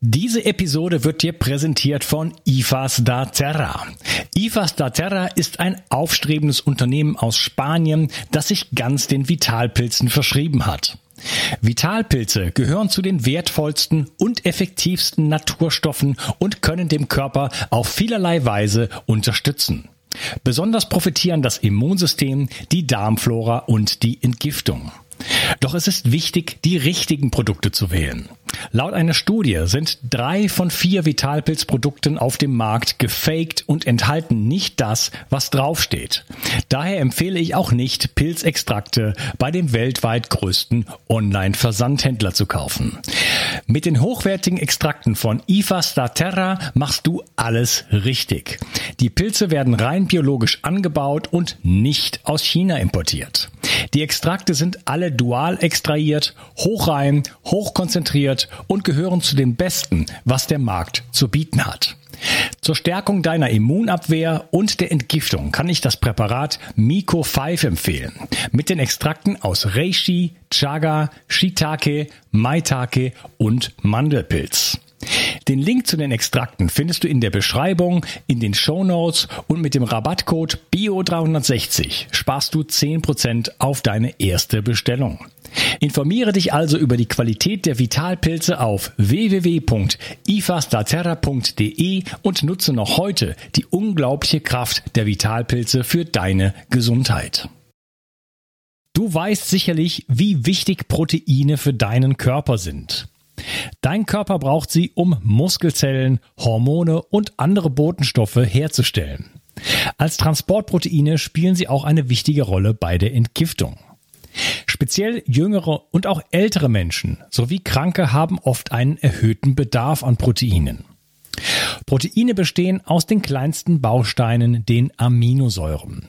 Diese Episode wird dir präsentiert von IFAS da Terra. IFAS da Terra ist ein aufstrebendes Unternehmen aus Spanien, das sich ganz den Vitalpilzen verschrieben hat. Vitalpilze gehören zu den wertvollsten und effektivsten Naturstoffen und können dem Körper auf vielerlei Weise unterstützen. Besonders profitieren das Immunsystem, die Darmflora und die Entgiftung. Doch es ist wichtig, die richtigen Produkte zu wählen. Laut einer Studie sind drei von vier Vitalpilzprodukten auf dem Markt gefaked und enthalten nicht das, was draufsteht. Daher empfehle ich auch nicht, Pilzextrakte bei dem weltweit größten Online-Versandhändler zu kaufen. Mit den hochwertigen Extrakten von IFA Staterra machst du alles richtig. Die Pilze werden rein biologisch angebaut und nicht aus China importiert. Die Extrakte sind alle dual extrahiert, hochrein, hochkonzentriert und gehören zu den besten, was der Markt zu bieten hat. Zur Stärkung deiner Immunabwehr und der Entgiftung kann ich das Präparat Miko 5 empfehlen. Mit den Extrakten aus Reishi, Chaga, Shiitake, Maitake und Mandelpilz. Den Link zu den Extrakten findest du in der Beschreibung, in den Show Notes und mit dem Rabattcode BIO360 sparst du 10% auf deine erste Bestellung. Informiere dich also über die Qualität der Vitalpilze auf www.ifastaterra.de und nutze noch heute die unglaubliche Kraft der Vitalpilze für deine Gesundheit. Du weißt sicherlich, wie wichtig Proteine für deinen Körper sind. Dein Körper braucht sie, um Muskelzellen, Hormone und andere Botenstoffe herzustellen. Als Transportproteine spielen sie auch eine wichtige Rolle bei der Entgiftung. Speziell jüngere und auch ältere Menschen sowie Kranke haben oft einen erhöhten Bedarf an Proteinen. Proteine bestehen aus den kleinsten Bausteinen, den Aminosäuren.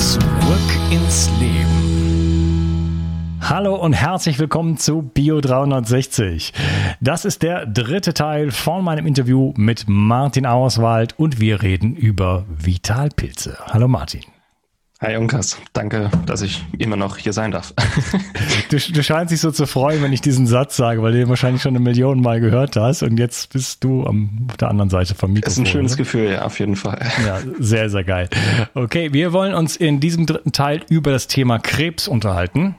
Zurück ins Leben. Hallo und herzlich willkommen zu Bio 360. Das ist der dritte Teil von meinem Interview mit Martin Auerswald und wir reden über Vitalpilze. Hallo Martin. Hi Unkas, danke, dass ich immer noch hier sein darf. du, du scheinst dich so zu freuen, wenn ich diesen Satz sage, weil du den wahrscheinlich schon eine Million Mal gehört hast und jetzt bist du am, auf der anderen Seite vom Mikrofon. Ist ein schönes oder? Gefühl, ja, auf jeden Fall. Ja, sehr, sehr geil. Okay, wir wollen uns in diesem dritten Teil über das Thema Krebs unterhalten.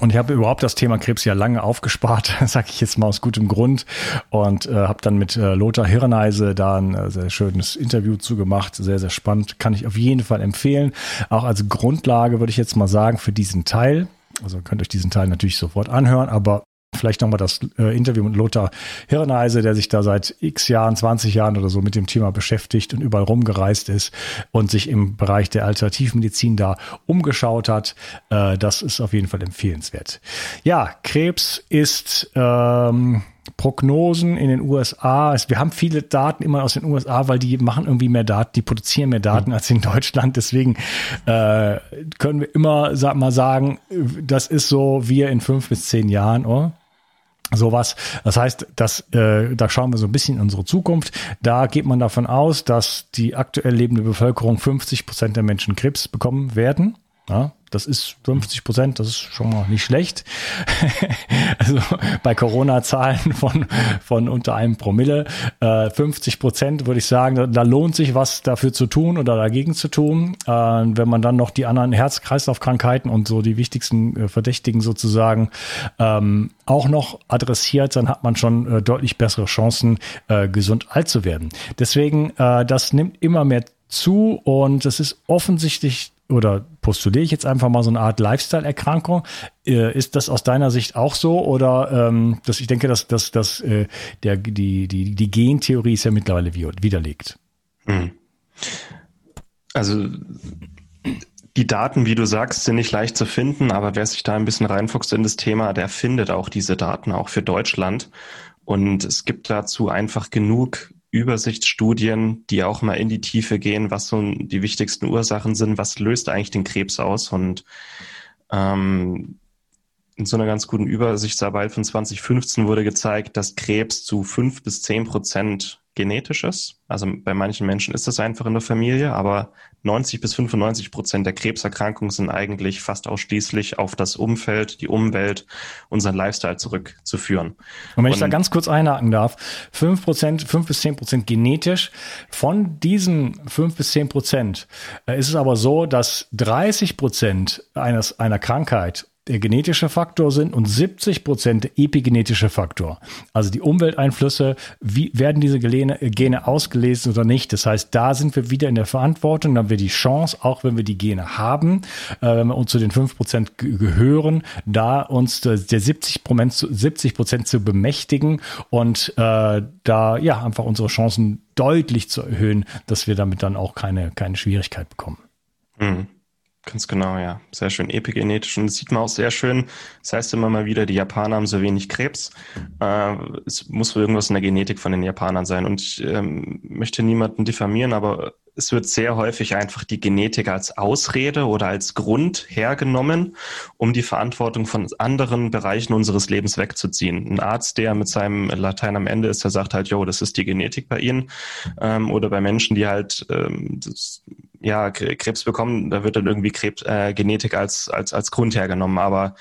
Und ich habe überhaupt das Thema Krebs ja lange aufgespart, sage ich jetzt mal aus gutem Grund. Und äh, habe dann mit äh, Lothar Hirneise da ein äh, sehr schönes Interview zugemacht. Sehr, sehr spannend. Kann ich auf jeden Fall empfehlen. Auch als Grundlage würde ich jetzt mal sagen für diesen Teil. Also könnt euch diesen Teil natürlich sofort anhören, aber Vielleicht nochmal das äh, Interview mit Lothar Hirneise, der sich da seit x Jahren, 20 Jahren oder so mit dem Thema beschäftigt und überall rumgereist ist und sich im Bereich der Alternativmedizin da umgeschaut hat. Äh, das ist auf jeden Fall empfehlenswert. Ja, Krebs ist ähm, Prognosen in den USA. Wir haben viele Daten immer aus den USA, weil die machen irgendwie mehr Daten, die produzieren mehr Daten mhm. als in Deutschland. Deswegen äh, können wir immer sag mal sagen, das ist so wir in fünf bis zehn Jahren. Oh? Sowas. Das heißt, dass, äh, da schauen wir so ein bisschen in unsere Zukunft. Da geht man davon aus, dass die aktuell lebende Bevölkerung 50 Prozent der Menschen Krebs bekommen werden. Ja, das ist 50 Prozent, das ist schon mal nicht schlecht. also bei Corona-Zahlen von, von unter einem Promille. Äh, 50 Prozent würde ich sagen, da, da, lohnt sich was dafür zu tun oder dagegen zu tun. Äh, wenn man dann noch die anderen Herz-Kreislauf-Krankheiten und so die wichtigsten äh, Verdächtigen sozusagen ähm, auch noch adressiert, dann hat man schon äh, deutlich bessere Chancen, äh, gesund alt zu werden. Deswegen, äh, das nimmt immer mehr zu und es ist offensichtlich oder postuliere ich jetzt einfach mal so eine Art Lifestyle-Erkrankung. Äh, ist das aus deiner Sicht auch so? Oder ähm, dass ich denke, dass, dass, dass äh, der, die, die, die Gentheorie ist ja mittlerweile widerlegt. Hm. Also die Daten, wie du sagst, sind nicht leicht zu finden, aber wer sich da ein bisschen reinfuchst in das Thema, der findet auch diese Daten, auch für Deutschland. Und es gibt dazu einfach genug Übersichtsstudien, die auch mal in die Tiefe gehen, was so die wichtigsten Ursachen sind, was löst eigentlich den Krebs aus. Und ähm, in so einer ganz guten Übersichtsarbeit von 2015 wurde gezeigt, dass Krebs zu fünf bis zehn Prozent genetisch ist. Also bei manchen Menschen ist das einfach in der Familie, aber 90 bis 95 Prozent der Krebserkrankungen sind eigentlich fast ausschließlich auf das Umfeld, die Umwelt, unseren Lifestyle zurückzuführen. Und wenn Und, ich da ganz kurz einhaken darf, 5 Prozent, 5 bis 10 Prozent genetisch. Von diesen 5 bis 10 Prozent äh, ist es aber so, dass 30 Prozent eines, einer Krankheit der genetische Faktor sind und 70 Prozent der epigenetische Faktor. Also die Umwelteinflüsse, wie werden diese Gene, Gene ausgelesen oder nicht? Das heißt, da sind wir wieder in der Verantwortung, dann haben wir die Chance, auch wenn wir die Gene haben, äh, wenn wir uns zu den 5 Prozent gehören, da uns der 70 Prozent, 70 Prozent zu bemächtigen und äh, da ja einfach unsere Chancen deutlich zu erhöhen, dass wir damit dann auch keine, keine Schwierigkeit bekommen. Mhm. Ganz genau, ja. Sehr schön epigenetisch. Und das sieht man auch sehr schön. Das heißt immer mal wieder, die Japaner haben so wenig Krebs. Äh, es muss wohl irgendwas in der Genetik von den Japanern sein. Und ich ähm, möchte niemanden diffamieren, aber es wird sehr häufig einfach die Genetik als Ausrede oder als Grund hergenommen, um die Verantwortung von anderen Bereichen unseres Lebens wegzuziehen. Ein Arzt, der mit seinem Latein am Ende ist, der sagt halt, jo, das ist die Genetik bei Ihnen. Ähm, oder bei Menschen, die halt ähm, das, ja, Krebs bekommen, da wird dann irgendwie Krebs, äh, Genetik als, als, als Grund hergenommen. Aber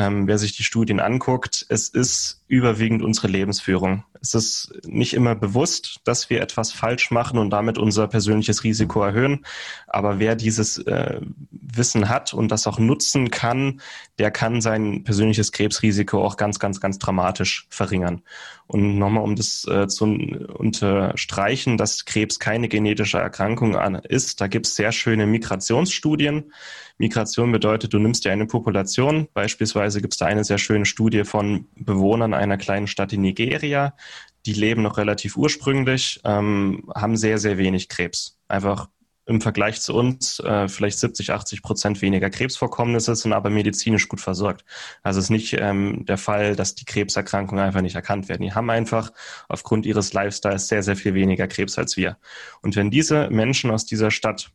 ähm, wer sich die Studien anguckt, es ist überwiegend unsere Lebensführung. Es ist nicht immer bewusst, dass wir etwas falsch machen und damit unser persönliches Risiko erhöhen. Aber wer dieses äh, Wissen hat und das auch nutzen kann, der kann sein persönliches Krebsrisiko auch ganz, ganz, ganz dramatisch verringern. Und nochmal, um das äh, zu unterstreichen, dass Krebs keine genetische Erkrankung ist, da gibt es sehr schöne Migrationsstudien. Migration bedeutet, du nimmst dir eine Population. Beispielsweise gibt es da eine sehr schöne Studie von Bewohnern einer kleinen Stadt in Nigeria. Die leben noch relativ ursprünglich, ähm, haben sehr, sehr wenig Krebs. Einfach im Vergleich zu uns äh, vielleicht 70, 80 Prozent weniger Krebsvorkommnisse, sind aber medizinisch gut versorgt. Also es ist nicht ähm, der Fall, dass die Krebserkrankungen einfach nicht erkannt werden. Die haben einfach aufgrund ihres Lifestyles sehr, sehr viel weniger Krebs als wir. Und wenn diese Menschen aus dieser Stadt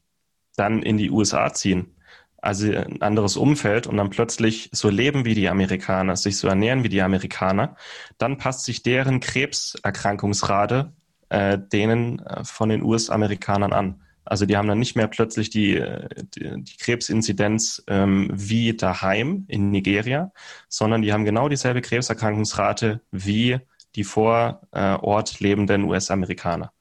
dann in die USA ziehen, also ein anderes Umfeld und dann plötzlich so leben wie die Amerikaner, sich so ernähren wie die Amerikaner, dann passt sich deren Krebserkrankungsrate äh, denen äh, von den US-Amerikanern an. Also die haben dann nicht mehr plötzlich die, die, die Krebsinzidenz ähm, wie daheim in Nigeria, sondern die haben genau dieselbe Krebserkrankungsrate wie die vor äh, Ort lebenden US-Amerikaner.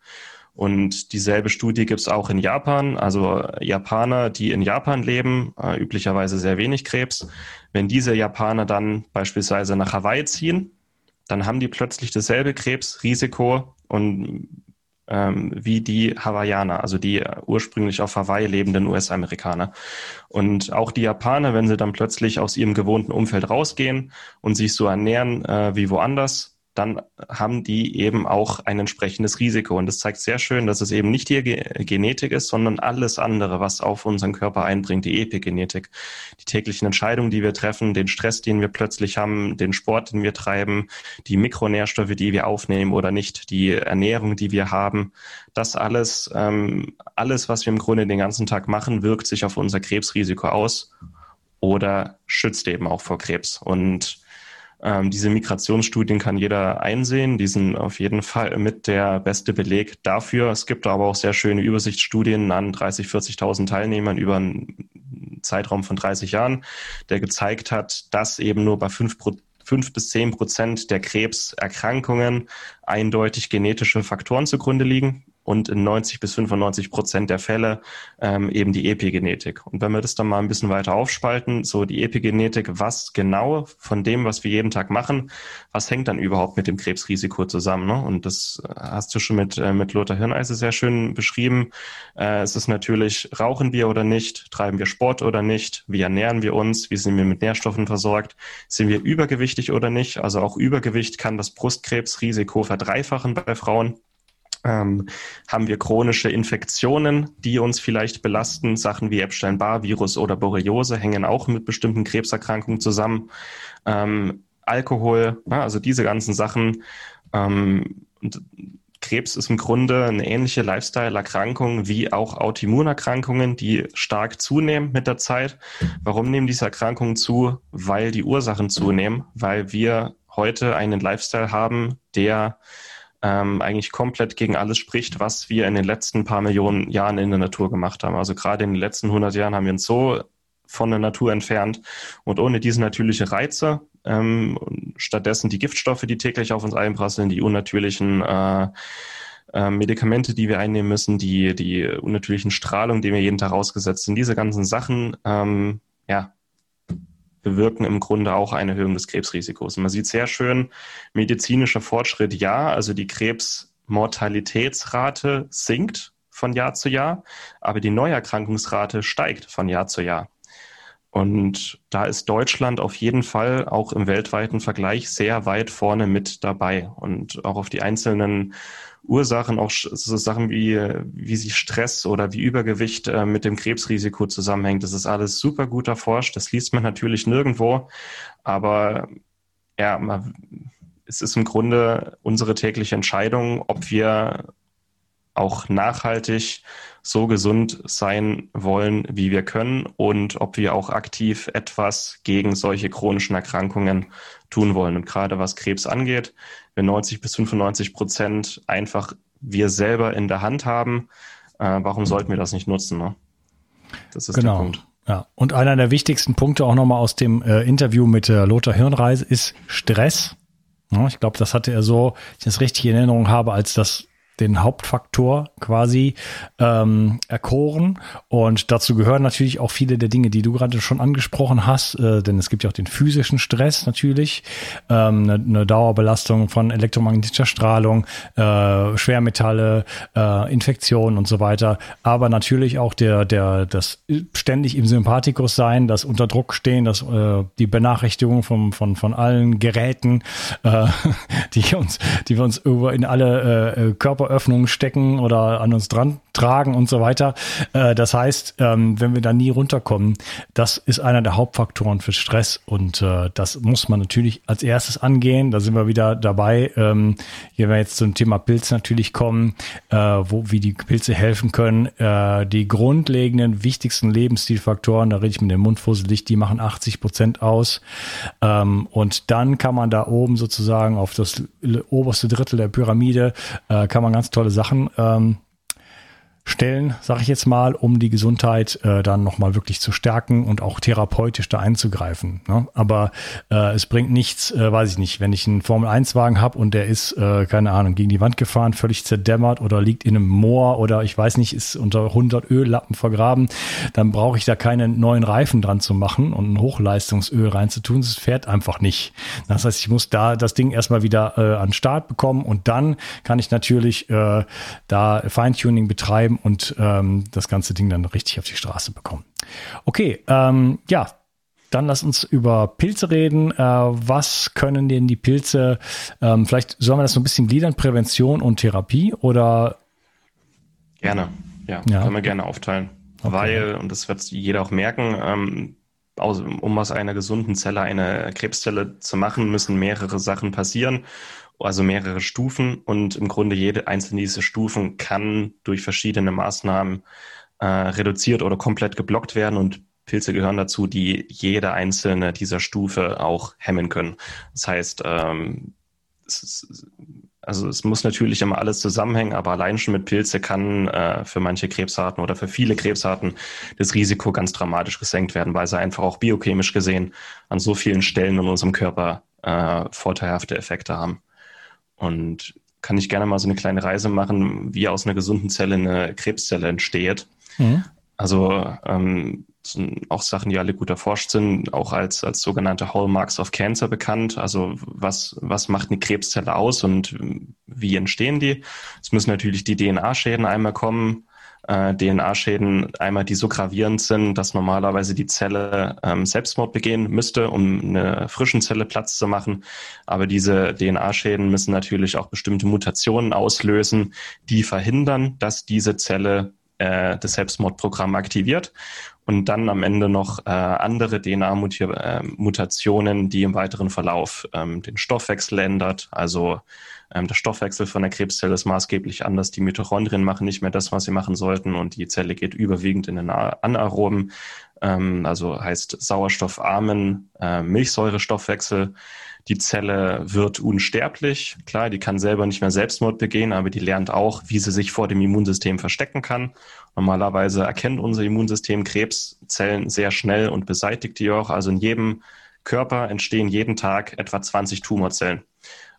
Und dieselbe Studie gibt es auch in Japan. Also Japaner, die in Japan leben, äh, üblicherweise sehr wenig Krebs. Wenn diese Japaner dann beispielsweise nach Hawaii ziehen, dann haben die plötzlich dasselbe Krebsrisiko und ähm, wie die Hawaiianer, also die ursprünglich auf Hawaii lebenden US-Amerikaner. Und auch die Japaner, wenn sie dann plötzlich aus ihrem gewohnten Umfeld rausgehen und sich so ernähren äh, wie woanders, dann haben die eben auch ein entsprechendes Risiko. Und das zeigt sehr schön, dass es eben nicht die Genetik ist, sondern alles andere, was auf unseren Körper einbringt, die Epigenetik. Die täglichen Entscheidungen, die wir treffen, den Stress, den wir plötzlich haben, den Sport, den wir treiben, die Mikronährstoffe, die wir aufnehmen oder nicht, die Ernährung, die wir haben, das alles, ähm, alles, was wir im Grunde den ganzen Tag machen, wirkt sich auf unser Krebsrisiko aus oder schützt eben auch vor Krebs. Und ähm, diese Migrationsstudien kann jeder einsehen. Die sind auf jeden Fall mit der beste Beleg dafür. Es gibt aber auch sehr schöne Übersichtsstudien an 30, 40.000 Teilnehmern über einen Zeitraum von 30 Jahren, der gezeigt hat, dass eben nur bei 5 fünf bis zehn Prozent der Krebserkrankungen eindeutig genetische Faktoren zugrunde liegen und in 90 bis 95 Prozent der Fälle ähm, eben die Epigenetik. Und wenn wir das dann mal ein bisschen weiter aufspalten, so die Epigenetik, was genau von dem, was wir jeden Tag machen, was hängt dann überhaupt mit dem Krebsrisiko zusammen? Ne? Und das äh, hast du schon mit, äh, mit Lothar Hirneise sehr schön beschrieben. Äh, es ist natürlich, rauchen wir oder nicht, treiben wir Sport oder nicht, wie ernähren wir uns, wie sind wir mit Nährstoffen versorgt, sind wir übergewichtig oder nicht? Also auch Übergewicht kann das Brustkrebsrisiko verdreifachen bei Frauen. Ähm, haben wir chronische Infektionen, die uns vielleicht belasten? Sachen wie Epstein-Barr-Virus oder Borreliose hängen auch mit bestimmten Krebserkrankungen zusammen. Ähm, Alkohol, ja, also diese ganzen Sachen. Ähm, Krebs ist im Grunde eine ähnliche Lifestyle-Erkrankung wie auch Autoimmunerkrankungen, die stark zunehmen mit der Zeit. Warum nehmen diese Erkrankungen zu? Weil die Ursachen zunehmen, weil wir heute einen Lifestyle haben, der ähm, eigentlich komplett gegen alles spricht, was wir in den letzten paar Millionen Jahren in der Natur gemacht haben. Also gerade in den letzten 100 Jahren haben wir uns so von der Natur entfernt und ohne diese natürliche Reize, ähm, stattdessen die Giftstoffe, die täglich auf uns einprasseln, die unnatürlichen äh, äh, Medikamente, die wir einnehmen müssen, die, die unnatürlichen Strahlung, die wir jeden Tag ausgesetzt sind, diese ganzen Sachen, ähm, ja, bewirken im Grunde auch eine Erhöhung des Krebsrisikos. Man sieht sehr schön, medizinischer Fortschritt ja, also die Krebsmortalitätsrate sinkt von Jahr zu Jahr, aber die Neuerkrankungsrate steigt von Jahr zu Jahr. Und da ist Deutschland auf jeden Fall auch im weltweiten Vergleich sehr weit vorne mit dabei. Und auch auf die einzelnen Ursachen, auch so Sachen wie, wie sich Stress oder wie Übergewicht äh, mit dem Krebsrisiko zusammenhängt. Das ist alles super gut erforscht. Das liest man natürlich nirgendwo. Aber ja, man, es ist im Grunde unsere tägliche Entscheidung, ob wir auch nachhaltig so gesund sein wollen, wie wir können und ob wir auch aktiv etwas gegen solche chronischen Erkrankungen tun wollen. Und gerade was Krebs angeht, wir 90 bis 95 Prozent einfach wir selber in der Hand haben, äh, warum sollten wir das nicht nutzen? Ne? Das ist genau. der Punkt. Ja, und einer der wichtigsten Punkte auch nochmal aus dem äh, Interview mit äh, Lothar Hirnreise ist Stress. Ja, ich glaube, das hatte er so, wenn ich das richtig in Erinnerung habe, als das den Hauptfaktor quasi ähm, erkoren. Und dazu gehören natürlich auch viele der Dinge, die du gerade schon angesprochen hast, äh, denn es gibt ja auch den physischen Stress natürlich, ähm, eine, eine Dauerbelastung von elektromagnetischer Strahlung, äh, Schwermetalle, äh, Infektionen und so weiter. Aber natürlich auch der, der, das ständig im Sympathikus sein, das unter Druck stehen, das, äh, die Benachrichtigung von, von, von allen Geräten, äh, die uns, die wir uns über in alle äh, Körper Körperöffnungen stecken oder an uns dran tragen und so weiter. Äh, das heißt, ähm, wenn wir da nie runterkommen, das ist einer der Hauptfaktoren für Stress und äh, das muss man natürlich als erstes angehen. Da sind wir wieder dabei. Ähm, hier wir jetzt zum Thema Pilz natürlich kommen, äh, wo wie die Pilze helfen können. Die grundlegenden, wichtigsten Lebensstilfaktoren, da rede ich mit dem Mund fusselig, die machen 80 Prozent aus. Ähm, und dann kann man da oben sozusagen auf das oberste Drittel der Pyramide, kann man ganz tolle Sachen. Ähm, stellen, sage ich jetzt mal, um die Gesundheit äh, dann nochmal wirklich zu stärken und auch therapeutisch da einzugreifen. Ne? Aber äh, es bringt nichts, äh, weiß ich nicht, wenn ich einen Formel-1-Wagen habe und der ist, äh, keine Ahnung, gegen die Wand gefahren, völlig zerdämmert oder liegt in einem Moor oder ich weiß nicht, ist unter 100 Öllappen vergraben, dann brauche ich da keine neuen Reifen dran zu machen und ein Hochleistungsöl reinzutun. Es fährt einfach nicht. Das heißt, ich muss da das Ding erstmal wieder äh, an Start bekommen und dann kann ich natürlich äh, da Feintuning betreiben und ähm, das ganze Ding dann richtig auf die Straße bekommen. Okay, ähm, ja, dann lass uns über Pilze reden. Äh, was können denn die Pilze, ähm, vielleicht sollen wir das so ein bisschen gliedern, Prävention und Therapie oder? Gerne, ja, ja. können wir gerne aufteilen. Okay. Weil, und das wird jeder auch merken, ähm, aus, um aus einer gesunden Zelle eine Krebszelle zu machen, müssen mehrere Sachen passieren also mehrere Stufen und im Grunde jede einzelne dieser Stufen kann durch verschiedene Maßnahmen äh, reduziert oder komplett geblockt werden und Pilze gehören dazu, die jede einzelne dieser Stufe auch hemmen können. Das heißt, ähm, es ist, also es muss natürlich immer alles zusammenhängen, aber allein schon mit Pilze kann äh, für manche Krebsarten oder für viele Krebsarten das Risiko ganz dramatisch gesenkt werden, weil sie einfach auch biochemisch gesehen an so vielen Stellen in unserem Körper äh, vorteilhafte Effekte haben. Und kann ich gerne mal so eine kleine Reise machen, wie aus einer gesunden Zelle eine Krebszelle entsteht. Mhm. Also ähm, sind auch Sachen, die alle gut erforscht sind, auch als, als sogenannte Hallmarks of Cancer bekannt. Also was, was macht eine Krebszelle aus und wie entstehen die? Es müssen natürlich die DNA-Schäden einmal kommen, äh, DNA-Schäden einmal, die so gravierend sind, dass normalerweise die Zelle ähm, Selbstmord begehen müsste, um eine frischen Zelle Platz zu machen. Aber diese DNA-Schäden müssen natürlich auch bestimmte Mutationen auslösen, die verhindern, dass diese Zelle äh, das Selbstmordprogramm aktiviert und dann am Ende noch äh, andere DNA-Mutationen, die im weiteren Verlauf ähm, den Stoffwechsel ändert. Also ähm, der Stoffwechsel von der Krebszelle ist maßgeblich anders. Die Mitochondrien machen nicht mehr das, was sie machen sollten und die Zelle geht überwiegend in den anaeroben, ähm, also heißt sauerstoffarmen äh, Milchsäurestoffwechsel. Die Zelle wird unsterblich. Klar, die kann selber nicht mehr Selbstmord begehen, aber die lernt auch, wie sie sich vor dem Immunsystem verstecken kann. Normalerweise erkennt unser Immunsystem Krebszellen sehr schnell und beseitigt die auch. Also in jedem Körper entstehen jeden Tag etwa 20 Tumorzellen.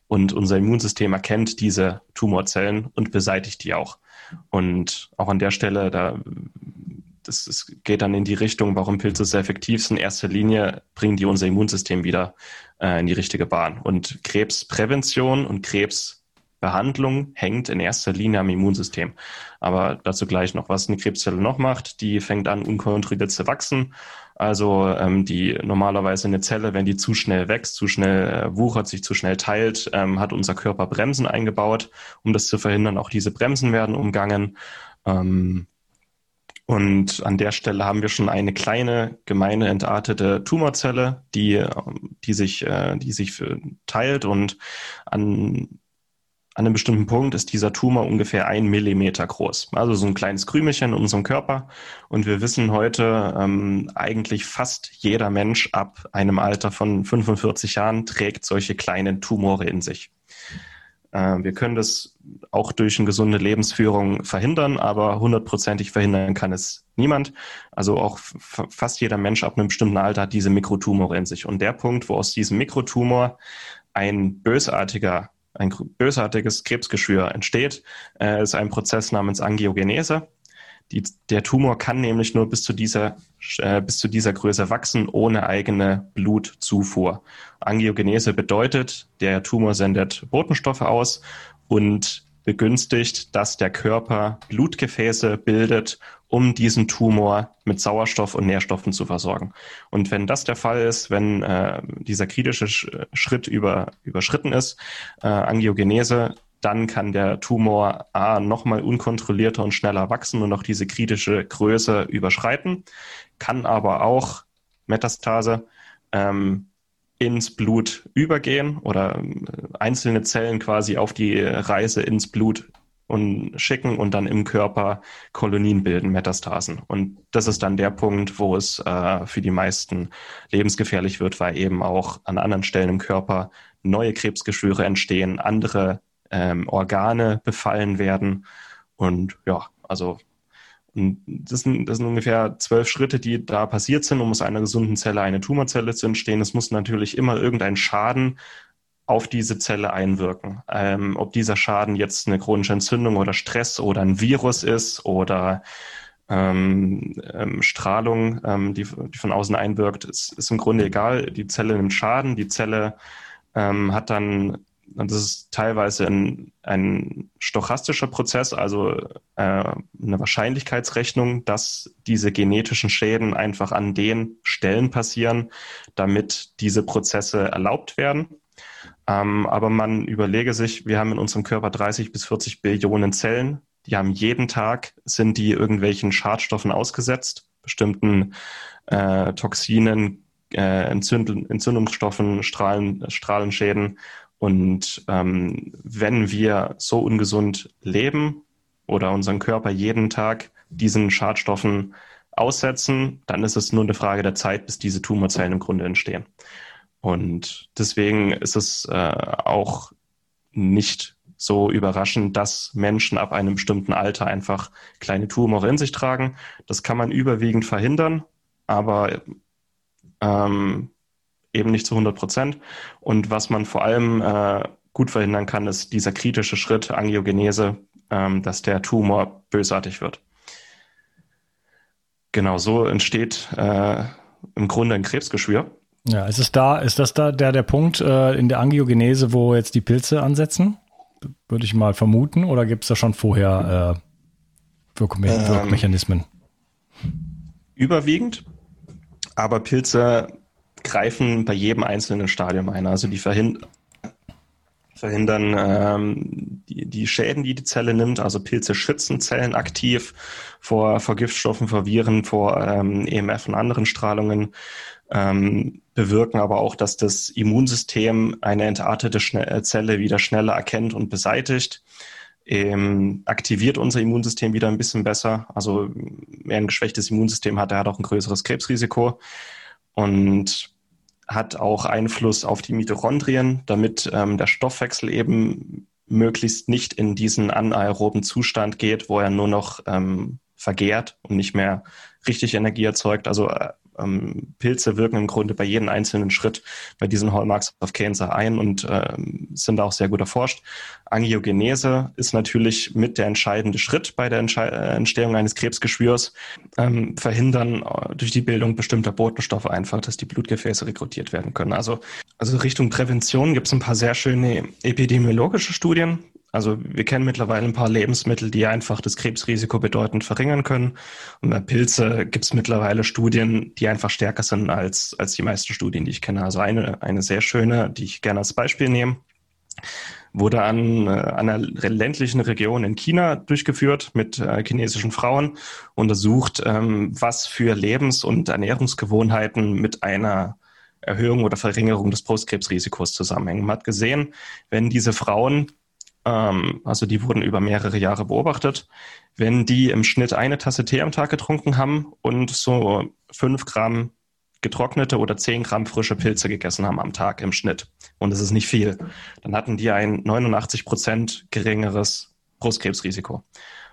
Und unser Immunsystem erkennt diese Tumorzellen und beseitigt die auch. Und auch an der Stelle, da das, das geht dann in die Richtung, warum Pilze sehr effektiv sind. In erster Linie bringen die unser Immunsystem wieder äh, in die richtige Bahn. Und Krebsprävention und Krebsbehandlung hängt in erster Linie am Immunsystem. Aber dazu gleich noch, was eine Krebszelle noch macht. Die fängt an, unkontrolliert zu wachsen. Also ähm, die normalerweise eine Zelle, wenn die zu schnell wächst, zu schnell äh, wuchert, sich zu schnell teilt, ähm, hat unser Körper Bremsen eingebaut, um das zu verhindern. Auch diese Bremsen werden umgangen. Ähm, und an der Stelle haben wir schon eine kleine, gemeine, entartete Tumorzelle, die, die sich, äh, die sich teilt und an, an einem bestimmten Punkt ist dieser Tumor ungefähr ein Millimeter groß. Also so ein kleines Krümelchen in unserem Körper. Und wir wissen heute, ähm, eigentlich fast jeder Mensch ab einem Alter von 45 Jahren trägt solche kleinen Tumore in sich. Äh, wir können das auch durch eine gesunde Lebensführung verhindern, aber hundertprozentig verhindern kann es niemand. Also auch fast jeder Mensch ab einem bestimmten Alter hat diese Mikrotumore in sich. Und der Punkt, wo aus diesem Mikrotumor ein bösartiger, ein bösartiges Krebsgeschwür entsteht, äh, ist ein Prozess namens Angiogenese. Die, der Tumor kann nämlich nur bis zu dieser, äh, bis zu dieser Größe wachsen, ohne eigene Blutzufuhr. Angiogenese bedeutet, der Tumor sendet Botenstoffe aus und begünstigt, dass der Körper Blutgefäße bildet, um diesen Tumor mit Sauerstoff und Nährstoffen zu versorgen. Und wenn das der Fall ist, wenn äh, dieser kritische Schritt über, überschritten ist, äh, Angiogenese, dann kann der Tumor A nochmal unkontrollierter und schneller wachsen und auch diese kritische Größe überschreiten, kann aber auch Metastase ähm, ins Blut übergehen oder äh, einzelne Zellen quasi auf die Reise ins Blut und schicken und dann im Körper Kolonien bilden, Metastasen. Und das ist dann der Punkt, wo es äh, für die meisten lebensgefährlich wird, weil eben auch an anderen Stellen im Körper neue Krebsgeschwüre entstehen, andere ähm, Organe befallen werden. Und ja, also das sind, das sind ungefähr zwölf Schritte, die da passiert sind, um aus einer gesunden Zelle eine Tumorzelle zu entstehen. Es muss natürlich immer irgendein Schaden auf diese Zelle einwirken. Ähm, ob dieser Schaden jetzt eine chronische Entzündung oder Stress oder ein Virus ist oder ähm, ähm, Strahlung, ähm, die, die von außen einwirkt, ist, ist im Grunde egal. Die Zelle nimmt Schaden, die Zelle ähm, hat dann, das ist teilweise ein, ein stochastischer Prozess, also äh, eine Wahrscheinlichkeitsrechnung, dass diese genetischen Schäden einfach an den Stellen passieren, damit diese Prozesse erlaubt werden. Ähm, aber man überlege sich, wir haben in unserem Körper 30 bis 40 Billionen Zellen. Die haben jeden Tag, sind die irgendwelchen Schadstoffen ausgesetzt, bestimmten äh, Toxinen, äh, Entzünd Entzündungsstoffen, Strahlen, Strahlenschäden. Und ähm, wenn wir so ungesund leben oder unseren Körper jeden Tag diesen Schadstoffen aussetzen, dann ist es nur eine Frage der Zeit, bis diese Tumorzellen im Grunde entstehen. Und deswegen ist es äh, auch nicht so überraschend, dass Menschen ab einem bestimmten Alter einfach kleine Tumore in sich tragen. Das kann man überwiegend verhindern, aber ähm, eben nicht zu 100 Prozent. Und was man vor allem äh, gut verhindern kann, ist dieser kritische Schritt Angiogenese, ähm, dass der Tumor bösartig wird. Genau so entsteht äh, im Grunde ein Krebsgeschwür. Ja, ist es da, ist das da der, der Punkt äh, in der Angiogenese, wo jetzt die Pilze ansetzen? Würde ich mal vermuten, oder gibt es da schon vorher äh, Wirkme ähm, Wirkmechanismen? Überwiegend, aber Pilze greifen bei jedem einzelnen Stadium ein. Also die verhindern ähm, die, die Schäden, die die Zelle nimmt. Also Pilze schützen Zellen aktiv vor, vor Giftstoffen, vor Viren, vor ähm, EMF und anderen Strahlungen ähm, bewirken aber auch, dass das Immunsystem eine entartete Schne Zelle wieder schneller erkennt und beseitigt. Ähm, aktiviert unser Immunsystem wieder ein bisschen besser. Also wer ein geschwächtes Immunsystem hat, der hat auch ein größeres Krebsrisiko und hat auch Einfluss auf die Mitochondrien, damit ähm, der Stoffwechsel eben möglichst nicht in diesen anaeroben Zustand geht, wo er nur noch ähm, vergehrt und nicht mehr richtig Energie erzeugt. Also äh, ähm, Pilze wirken im Grunde bei jedem einzelnen Schritt bei diesen Hallmarks of Cancer ein und ähm, sind auch sehr gut erforscht. Angiogenese ist natürlich mit der entscheidende Schritt bei der Entsche äh, Entstehung eines Krebsgeschwürs. Ähm, verhindern äh, durch die Bildung bestimmter Botenstoffe einfach, dass die Blutgefäße rekrutiert werden können. Also, also Richtung Prävention gibt es ein paar sehr schöne epidemiologische Studien. Also wir kennen mittlerweile ein paar Lebensmittel, die einfach das Krebsrisiko bedeutend verringern können. Und bei Pilze gibt es mittlerweile Studien, die einfach stärker sind als, als die meisten Studien, die ich kenne. Also eine, eine sehr schöne, die ich gerne als Beispiel nehme, wurde an, äh, an einer ländlichen Region in China durchgeführt mit äh, chinesischen Frauen, untersucht, ähm, was für Lebens- und Ernährungsgewohnheiten mit einer Erhöhung oder Verringerung des Brustkrebsrisikos zusammenhängen. Man hat gesehen, wenn diese Frauen also die wurden über mehrere Jahre beobachtet, wenn die im Schnitt eine Tasse Tee am Tag getrunken haben und so fünf Gramm getrocknete oder zehn Gramm frische Pilze gegessen haben am Tag im Schnitt. Und das ist nicht viel. Dann hatten die ein 89 Prozent geringeres Brustkrebsrisiko.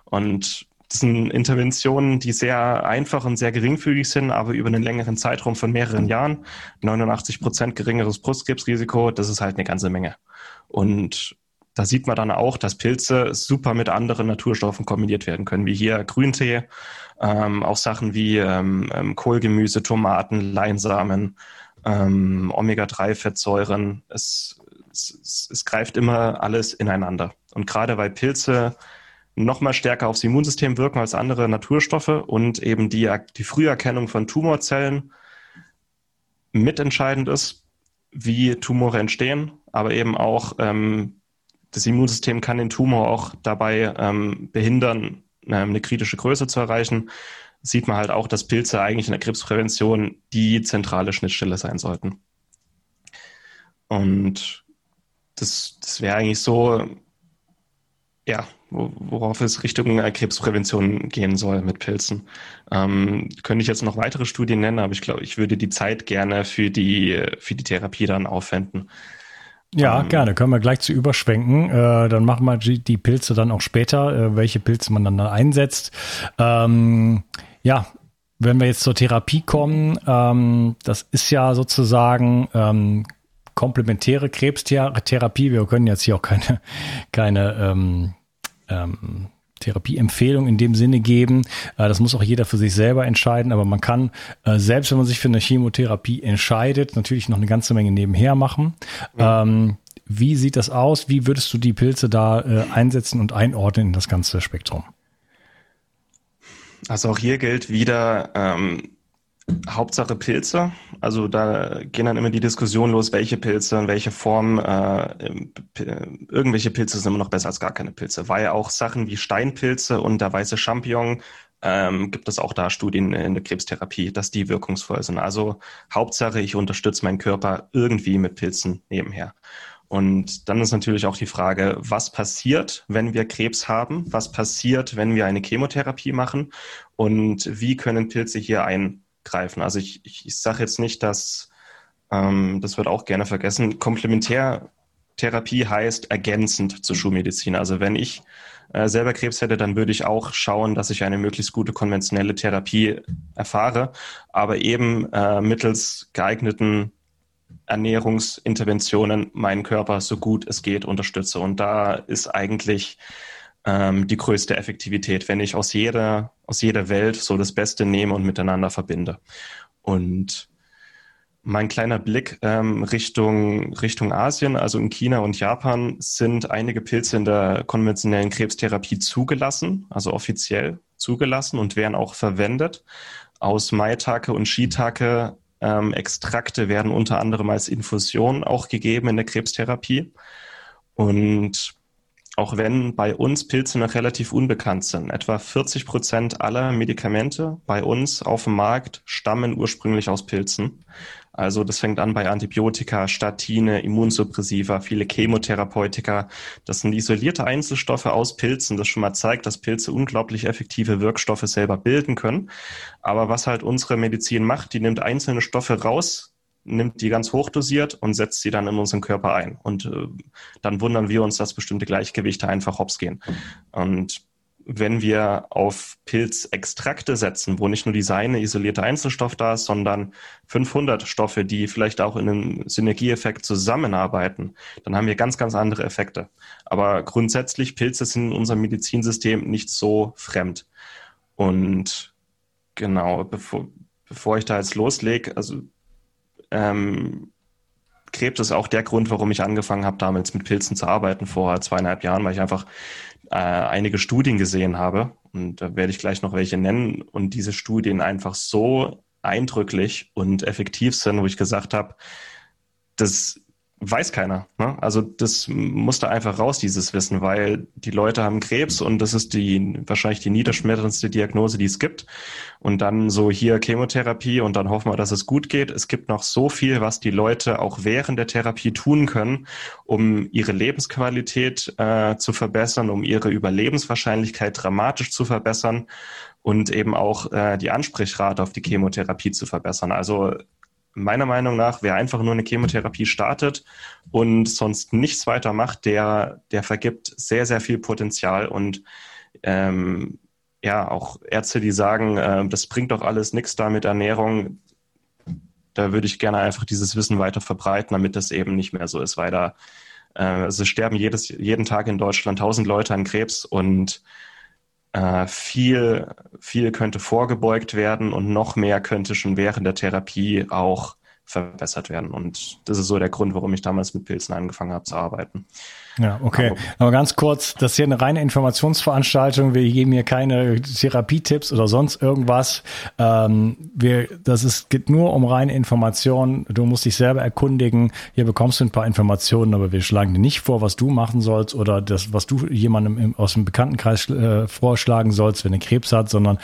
Und das sind Interventionen, die sehr einfach und sehr geringfügig sind, aber über einen längeren Zeitraum von mehreren Jahren. 89 Prozent geringeres Brustkrebsrisiko, das ist halt eine ganze Menge. Und da sieht man dann auch, dass Pilze super mit anderen Naturstoffen kombiniert werden können, wie hier Grüntee, ähm, auch Sachen wie ähm, ähm Kohlgemüse, Tomaten, Leinsamen, ähm, Omega-3-Fettsäuren. Es, es, es greift immer alles ineinander. Und gerade weil Pilze noch mal stärker aufs Immunsystem wirken als andere Naturstoffe und eben die, die Früherkennung von Tumorzellen mitentscheidend ist, wie Tumore entstehen, aber eben auch ähm, das Immunsystem kann den Tumor auch dabei ähm, behindern, ähm, eine kritische Größe zu erreichen. Sieht man halt auch, dass Pilze eigentlich in der Krebsprävention die zentrale Schnittstelle sein sollten. Und das, das wäre eigentlich so, ja, worauf es Richtung äh, Krebsprävention gehen soll mit Pilzen. Ähm, könnte ich jetzt noch weitere Studien nennen, aber ich glaube, ich würde die Zeit gerne für die, für die Therapie dann aufwenden. Ja, ähm, gerne. Können wir gleich zu überschwenken. Äh, dann machen wir die Pilze dann auch später, äh, welche Pilze man dann, dann einsetzt. Ähm, ja, wenn wir jetzt zur Therapie kommen, ähm, das ist ja sozusagen ähm, komplementäre Krebstherapie. Wir können jetzt hier auch keine, keine ähm, ähm, Therapieempfehlung in dem Sinne geben. Äh, das muss auch jeder für sich selber entscheiden, aber man kann, äh, selbst wenn man sich für eine Chemotherapie entscheidet, natürlich noch eine ganze Menge nebenher machen. Ja. Ähm, wie sieht das aus? Wie würdest du die Pilze da äh, einsetzen und einordnen in das ganze Spektrum? Also auch hier gilt wieder, ähm, Hauptsache Pilze. Also da gehen dann immer die Diskussion los, welche Pilze in welche Form. Äh, irgendwelche Pilze sind immer noch besser als gar keine Pilze, weil auch Sachen wie Steinpilze und der weiße Champignon ähm, gibt es auch da Studien in der Krebstherapie, dass die wirkungsvoll sind. Also Hauptsache, ich unterstütze meinen Körper irgendwie mit Pilzen nebenher. Und dann ist natürlich auch die Frage, was passiert, wenn wir Krebs haben? Was passiert, wenn wir eine Chemotherapie machen? Und wie können Pilze hier ein greifen. Also ich, ich, ich sage jetzt nicht, dass, ähm, das wird auch gerne vergessen, Komplementärtherapie heißt ergänzend zur Schulmedizin. Also wenn ich äh, selber Krebs hätte, dann würde ich auch schauen, dass ich eine möglichst gute konventionelle Therapie erfahre, aber eben äh, mittels geeigneten Ernährungsinterventionen meinen Körper so gut es geht unterstütze. Und da ist eigentlich ähm, die größte Effektivität, wenn ich aus jeder, aus jeder Welt so das Beste nehme und miteinander verbinde. Und mein kleiner Blick ähm, Richtung, Richtung Asien, also in China und Japan, sind einige Pilze in der konventionellen Krebstherapie zugelassen, also offiziell zugelassen und werden auch verwendet. Aus Maitake und Shiitake ähm, Extrakte werden unter anderem als Infusion auch gegeben in der Krebstherapie. Und auch wenn bei uns Pilze noch relativ unbekannt sind. Etwa 40 Prozent aller Medikamente bei uns auf dem Markt stammen ursprünglich aus Pilzen. Also das fängt an bei Antibiotika, Statine, Immunsuppressiva, viele Chemotherapeutika. Das sind isolierte Einzelstoffe aus Pilzen, das schon mal zeigt, dass Pilze unglaublich effektive Wirkstoffe selber bilden können. Aber was halt unsere Medizin macht, die nimmt einzelne Stoffe raus, nimmt die ganz hochdosiert und setzt sie dann in unseren Körper ein. Und äh, dann wundern wir uns, dass bestimmte Gleichgewichte einfach hops gehen. Und wenn wir auf Pilzextrakte setzen, wo nicht nur dieser eine isolierte Einzelstoff da ist, sondern 500 Stoffe, die vielleicht auch in einem Synergieeffekt zusammenarbeiten, dann haben wir ganz, ganz andere Effekte. Aber grundsätzlich, Pilze sind in unserem Medizinsystem nicht so fremd. Und genau, bevor, bevor ich da jetzt loslege, also ähm, Krebs ist auch der Grund, warum ich angefangen habe, damals mit Pilzen zu arbeiten vor zweieinhalb Jahren, weil ich einfach äh, einige Studien gesehen habe. Und da werde ich gleich noch welche nennen. Und diese Studien einfach so eindrücklich und effektiv sind, wo ich gesagt habe, das weiß keiner. Ne? Also das musste einfach raus, dieses Wissen, weil die Leute haben Krebs und das ist die wahrscheinlich die niederschmetterndste Diagnose, die es gibt. Und dann so hier Chemotherapie und dann hoffen wir, dass es gut geht. Es gibt noch so viel, was die Leute auch während der Therapie tun können, um ihre Lebensqualität äh, zu verbessern, um ihre Überlebenswahrscheinlichkeit dramatisch zu verbessern und eben auch äh, die Ansprechrate auf die Chemotherapie zu verbessern. Also meiner Meinung nach, wer einfach nur eine Chemotherapie startet und sonst nichts weiter macht, der, der vergibt sehr, sehr viel Potenzial. Und ähm, ja, auch Ärzte, die sagen, äh, das bringt doch alles nichts da mit Ernährung, da würde ich gerne einfach dieses Wissen weiter verbreiten, damit das eben nicht mehr so ist, weil da äh, also sterben jedes, jeden Tag in Deutschland tausend Leute an Krebs und äh, viel, viel könnte vorgebeugt werden und noch mehr könnte schon während der Therapie auch verbessert werden. Und das ist so der Grund, warum ich damals mit Pilzen angefangen habe zu arbeiten. Ja, okay. Aber, Aber ganz kurz, das ist hier eine reine Informationsveranstaltung. Wir geben hier keine Therapietipps oder sonst irgendwas. Ähm, wir, das ist, geht nur um reine Informationen. Du musst dich selber erkundigen. Hier bekommst du ein paar Informationen, aber wir schlagen dir nicht vor, was du machen sollst oder das, was du jemandem im, aus dem Bekanntenkreis äh, vorschlagen sollst, wenn er Krebs hat, sondern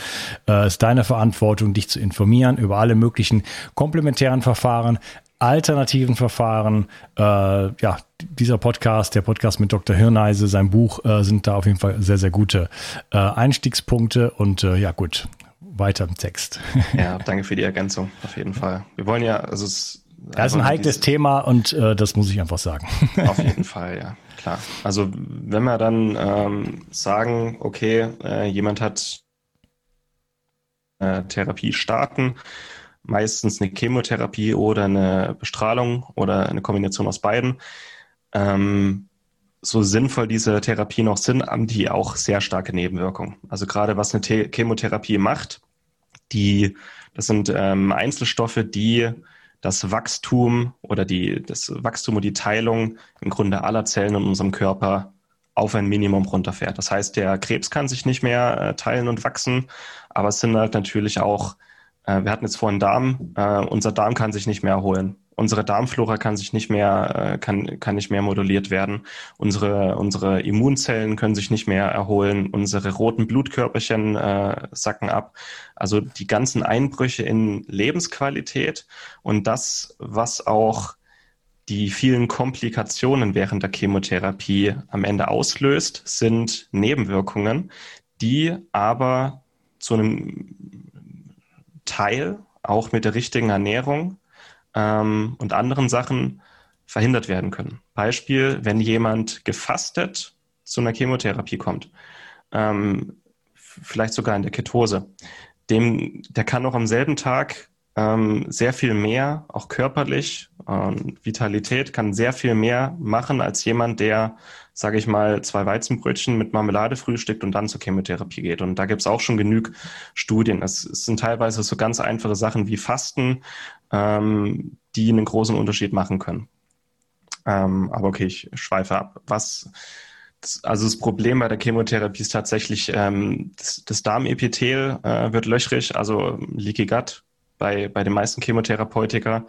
es äh, ist deine Verantwortung, dich zu informieren über alle möglichen komplementären Verfahren alternativen Verfahren. Äh, ja, dieser Podcast, der Podcast mit Dr. Hirneise, sein Buch äh, sind da auf jeden Fall sehr, sehr gute äh, Einstiegspunkte. Und äh, ja, gut, weiter im Text. ja, danke für die Ergänzung, auf jeden Fall. Wir wollen ja, also es Das ist ein heikles Thema und äh, das muss ich einfach sagen. Auf jeden Fall, ja, klar. Also wenn wir dann ähm, sagen, okay, äh, jemand hat äh, Therapie starten, meistens eine Chemotherapie oder eine Bestrahlung oder eine Kombination aus beiden, ähm, so sinnvoll diese Therapien noch sind, haben die auch sehr starke Nebenwirkungen. Also gerade was eine The Chemotherapie macht, die, das sind ähm, Einzelstoffe, die das Wachstum oder die, das Wachstum und die Teilung im Grunde aller Zellen in unserem Körper auf ein Minimum runterfährt. Das heißt, der Krebs kann sich nicht mehr äh, teilen und wachsen, aber es sind halt natürlich auch, äh, wir hatten jetzt vorhin Darm, äh, unser Darm kann sich nicht mehr erholen unsere Darmflora kann sich nicht mehr, äh, kann, kann nicht mehr moduliert werden. Unsere, unsere Immunzellen können sich nicht mehr erholen. Unsere roten Blutkörperchen äh, sacken ab. Also die ganzen Einbrüche in Lebensqualität und das, was auch die vielen Komplikationen während der Chemotherapie am Ende auslöst, sind Nebenwirkungen, die aber zu einem Teil auch mit der richtigen Ernährung ähm, und anderen Sachen verhindert werden können. Beispiel, wenn jemand gefastet zu einer Chemotherapie kommt, ähm, vielleicht sogar in der Ketose, dem, der kann auch am selben Tag ähm, sehr viel mehr, auch körperlich, ähm, Vitalität, kann sehr viel mehr machen als jemand, der, sage ich mal, zwei Weizenbrötchen mit Marmelade frühstückt und dann zur Chemotherapie geht. Und da gibt es auch schon genug Studien. Es, es, sind teilweise so ganz einfache Sachen wie Fasten, ähm, die einen großen Unterschied machen können. Ähm, aber okay, ich schweife ab. Was, also das Problem bei der Chemotherapie ist tatsächlich, ähm, das, das Darmepithel äh, wird löchrig, also Leaky Gut bei, bei den meisten Chemotherapeutika.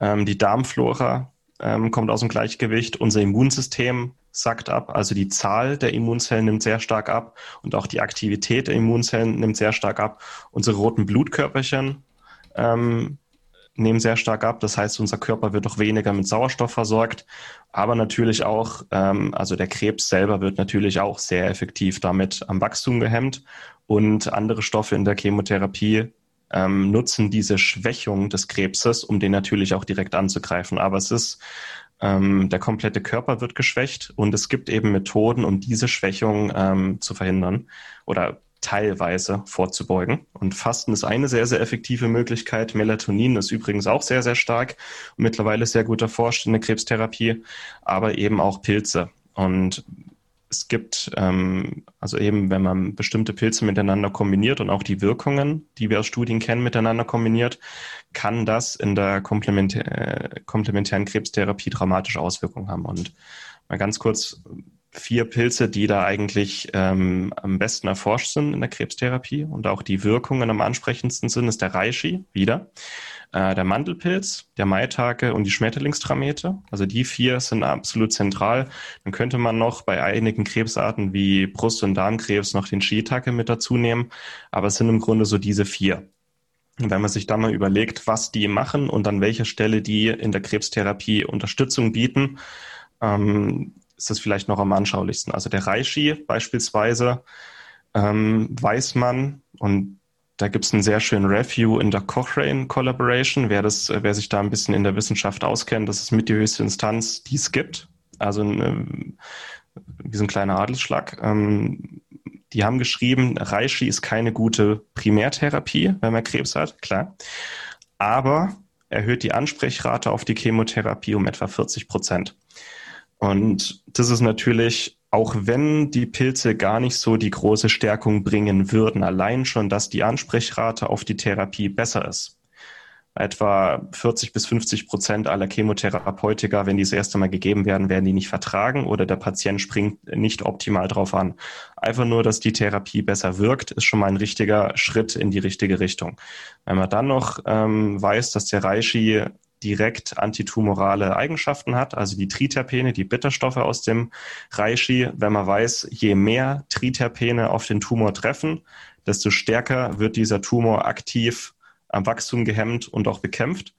Ähm, die Darmflora ähm, kommt aus dem Gleichgewicht. Unser Immunsystem sackt ab, also die Zahl der Immunzellen nimmt sehr stark ab und auch die Aktivität der Immunzellen nimmt sehr stark ab. Unsere roten Blutkörperchen ähm, nehmen sehr stark ab. Das heißt, unser Körper wird auch weniger mit Sauerstoff versorgt. Aber natürlich auch, ähm, also der Krebs selber wird natürlich auch sehr effektiv damit am Wachstum gehemmt. Und andere Stoffe in der Chemotherapie ähm, nutzen diese Schwächung des Krebses, um den natürlich auch direkt anzugreifen. Aber es ist, ähm, der komplette Körper wird geschwächt und es gibt eben Methoden, um diese Schwächung ähm, zu verhindern oder teilweise vorzubeugen. Und Fasten ist eine sehr, sehr effektive Möglichkeit. Melatonin ist übrigens auch sehr, sehr stark und mittlerweile sehr gut erforscht in der Krebstherapie, aber eben auch Pilze. Und es gibt, ähm, also eben, wenn man bestimmte Pilze miteinander kombiniert und auch die Wirkungen, die wir aus Studien kennen, miteinander kombiniert, kann das in der komplementär, äh, komplementären Krebstherapie dramatische Auswirkungen haben. Und mal ganz kurz vier Pilze, die da eigentlich ähm, am besten erforscht sind in der Krebstherapie und auch die Wirkungen am ansprechendsten sind, ist der Reishi wieder, äh, der Mandelpilz, der Maitake und die Schmetterlingstramete. Also die vier sind absolut zentral. Dann könnte man noch bei einigen Krebsarten wie Brust- und Darmkrebs noch den Shiitake mit dazu nehmen, aber es sind im Grunde so diese vier. Und wenn man sich dann mal überlegt, was die machen und an welcher Stelle die in der Krebstherapie Unterstützung bieten, ähm, ist das vielleicht noch am anschaulichsten. Also der Reishi beispielsweise ähm, weiß man, und da gibt es einen sehr schönen Review in der Cochrane Collaboration, wer, das, wer sich da ein bisschen in der Wissenschaft auskennt, das ist mit die höchste Instanz, die es gibt. Also ein, wie so ein kleiner Adelsschlag. Ähm, die haben geschrieben, Reishi ist keine gute Primärtherapie, wenn man Krebs hat, klar. Aber erhöht die Ansprechrate auf die Chemotherapie um etwa 40 Prozent. Und das ist natürlich, auch wenn die Pilze gar nicht so die große Stärkung bringen würden, allein schon, dass die Ansprechrate auf die Therapie besser ist. Etwa 40 bis 50 Prozent aller Chemotherapeutika, wenn die das erste Mal gegeben werden, werden die nicht vertragen oder der Patient springt nicht optimal drauf an. Einfach nur, dass die Therapie besser wirkt, ist schon mal ein richtiger Schritt in die richtige Richtung. Wenn man dann noch ähm, weiß, dass der Reishi direkt antitumorale Eigenschaften hat, also die Triterpene, die Bitterstoffe aus dem Reishi. Wenn man weiß, je mehr Triterpene auf den Tumor treffen, desto stärker wird dieser Tumor aktiv am Wachstum gehemmt und auch bekämpft.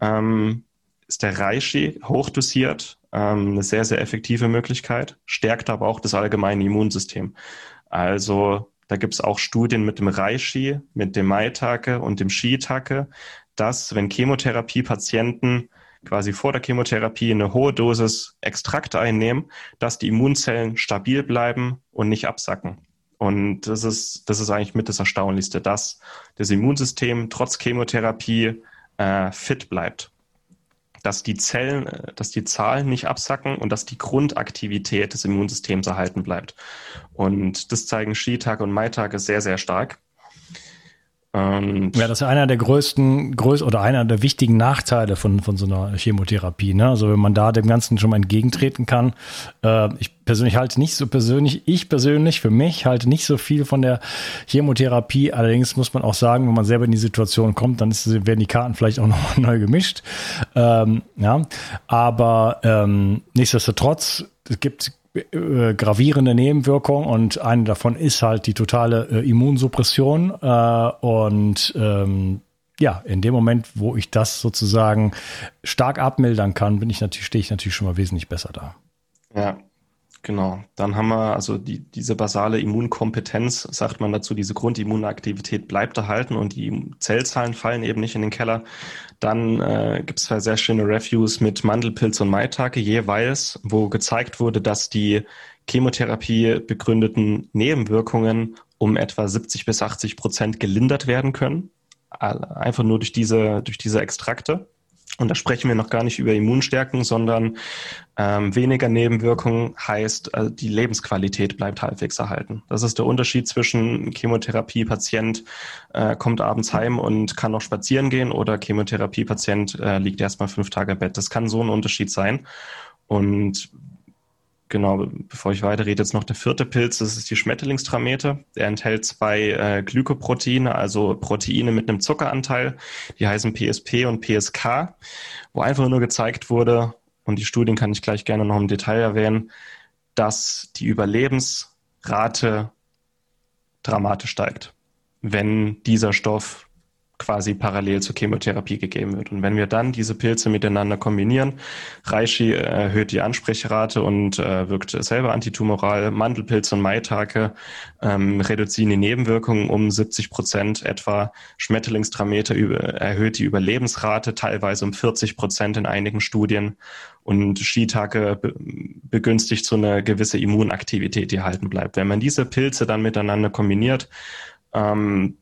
Ähm, ist der Reishi hochdosiert ähm, eine sehr, sehr effektive Möglichkeit, stärkt aber auch das allgemeine Immunsystem. Also da gibt es auch Studien mit dem Reishi, mit dem Maitake und dem Shiitake, dass wenn Chemotherapie-Patienten quasi vor der Chemotherapie eine hohe Dosis Extrakte einnehmen, dass die Immunzellen stabil bleiben und nicht absacken. Und das ist, das ist eigentlich mit das Erstaunlichste, dass das Immunsystem trotz Chemotherapie äh, fit bleibt. Dass die Zellen, äh, dass die Zahlen nicht absacken und dass die Grundaktivität des Immunsystems erhalten bleibt. Und das zeigen Skitag und Maitag sehr, sehr stark. Und ja, das ist einer der größten, größ oder einer der wichtigen Nachteile von, von so einer Chemotherapie. Ne? Also wenn man da dem Ganzen schon mal entgegentreten kann. Äh, ich persönlich halte nicht so persönlich, ich persönlich für mich halte nicht so viel von der Chemotherapie. Allerdings muss man auch sagen, wenn man selber in die Situation kommt, dann ist, werden die Karten vielleicht auch noch neu gemischt. Ähm, ja, aber ähm, nichtsdestotrotz, es gibt äh, gravierende Nebenwirkungen und eine davon ist halt die totale äh, Immunsuppression. Äh, und ähm, ja, in dem Moment, wo ich das sozusagen stark abmildern kann, bin ich natürlich, stehe ich natürlich schon mal wesentlich besser da. Ja, Genau, dann haben wir also die, diese basale Immunkompetenz, sagt man dazu, diese Grundimmunaktivität bleibt erhalten und die Zellzahlen fallen eben nicht in den Keller. Dann äh, gibt es zwei sehr schöne Reviews mit Mandelpilz und Maitake jeweils, wo gezeigt wurde, dass die Chemotherapie begründeten Nebenwirkungen um etwa 70 bis 80 Prozent gelindert werden können. Einfach nur durch diese, durch diese Extrakte. Und da sprechen wir noch gar nicht über Immunstärken, sondern ähm, weniger Nebenwirkungen heißt, äh, die Lebensqualität bleibt halbwegs erhalten. Das ist der Unterschied zwischen Chemotherapie-Patient äh, kommt abends heim und kann noch spazieren gehen oder Chemotherapie-Patient äh, liegt erstmal fünf Tage im Bett. Das kann so ein Unterschied sein. Und Genau, bevor ich weiterrede, jetzt noch der vierte Pilz, das ist die Schmetterlingstramete. Der enthält zwei äh, Glykoproteine, also Proteine mit einem Zuckeranteil, die heißen PSP und PSK, wo einfach nur gezeigt wurde, und die Studien kann ich gleich gerne noch im Detail erwähnen, dass die Überlebensrate dramatisch steigt, wenn dieser Stoff quasi parallel zur Chemotherapie gegeben wird. Und wenn wir dann diese Pilze miteinander kombinieren, Reishi erhöht die Ansprechrate und äh, wirkt selber antitumoral, Mandelpilz und Maitake ähm, reduzieren die Nebenwirkungen um 70 Prozent etwa, Schmetterlingstrameter erhöht die Überlebensrate teilweise um 40 Prozent in einigen Studien und Shiitake begünstigt so eine gewisse Immunaktivität, die erhalten bleibt. Wenn man diese Pilze dann miteinander kombiniert, ähm,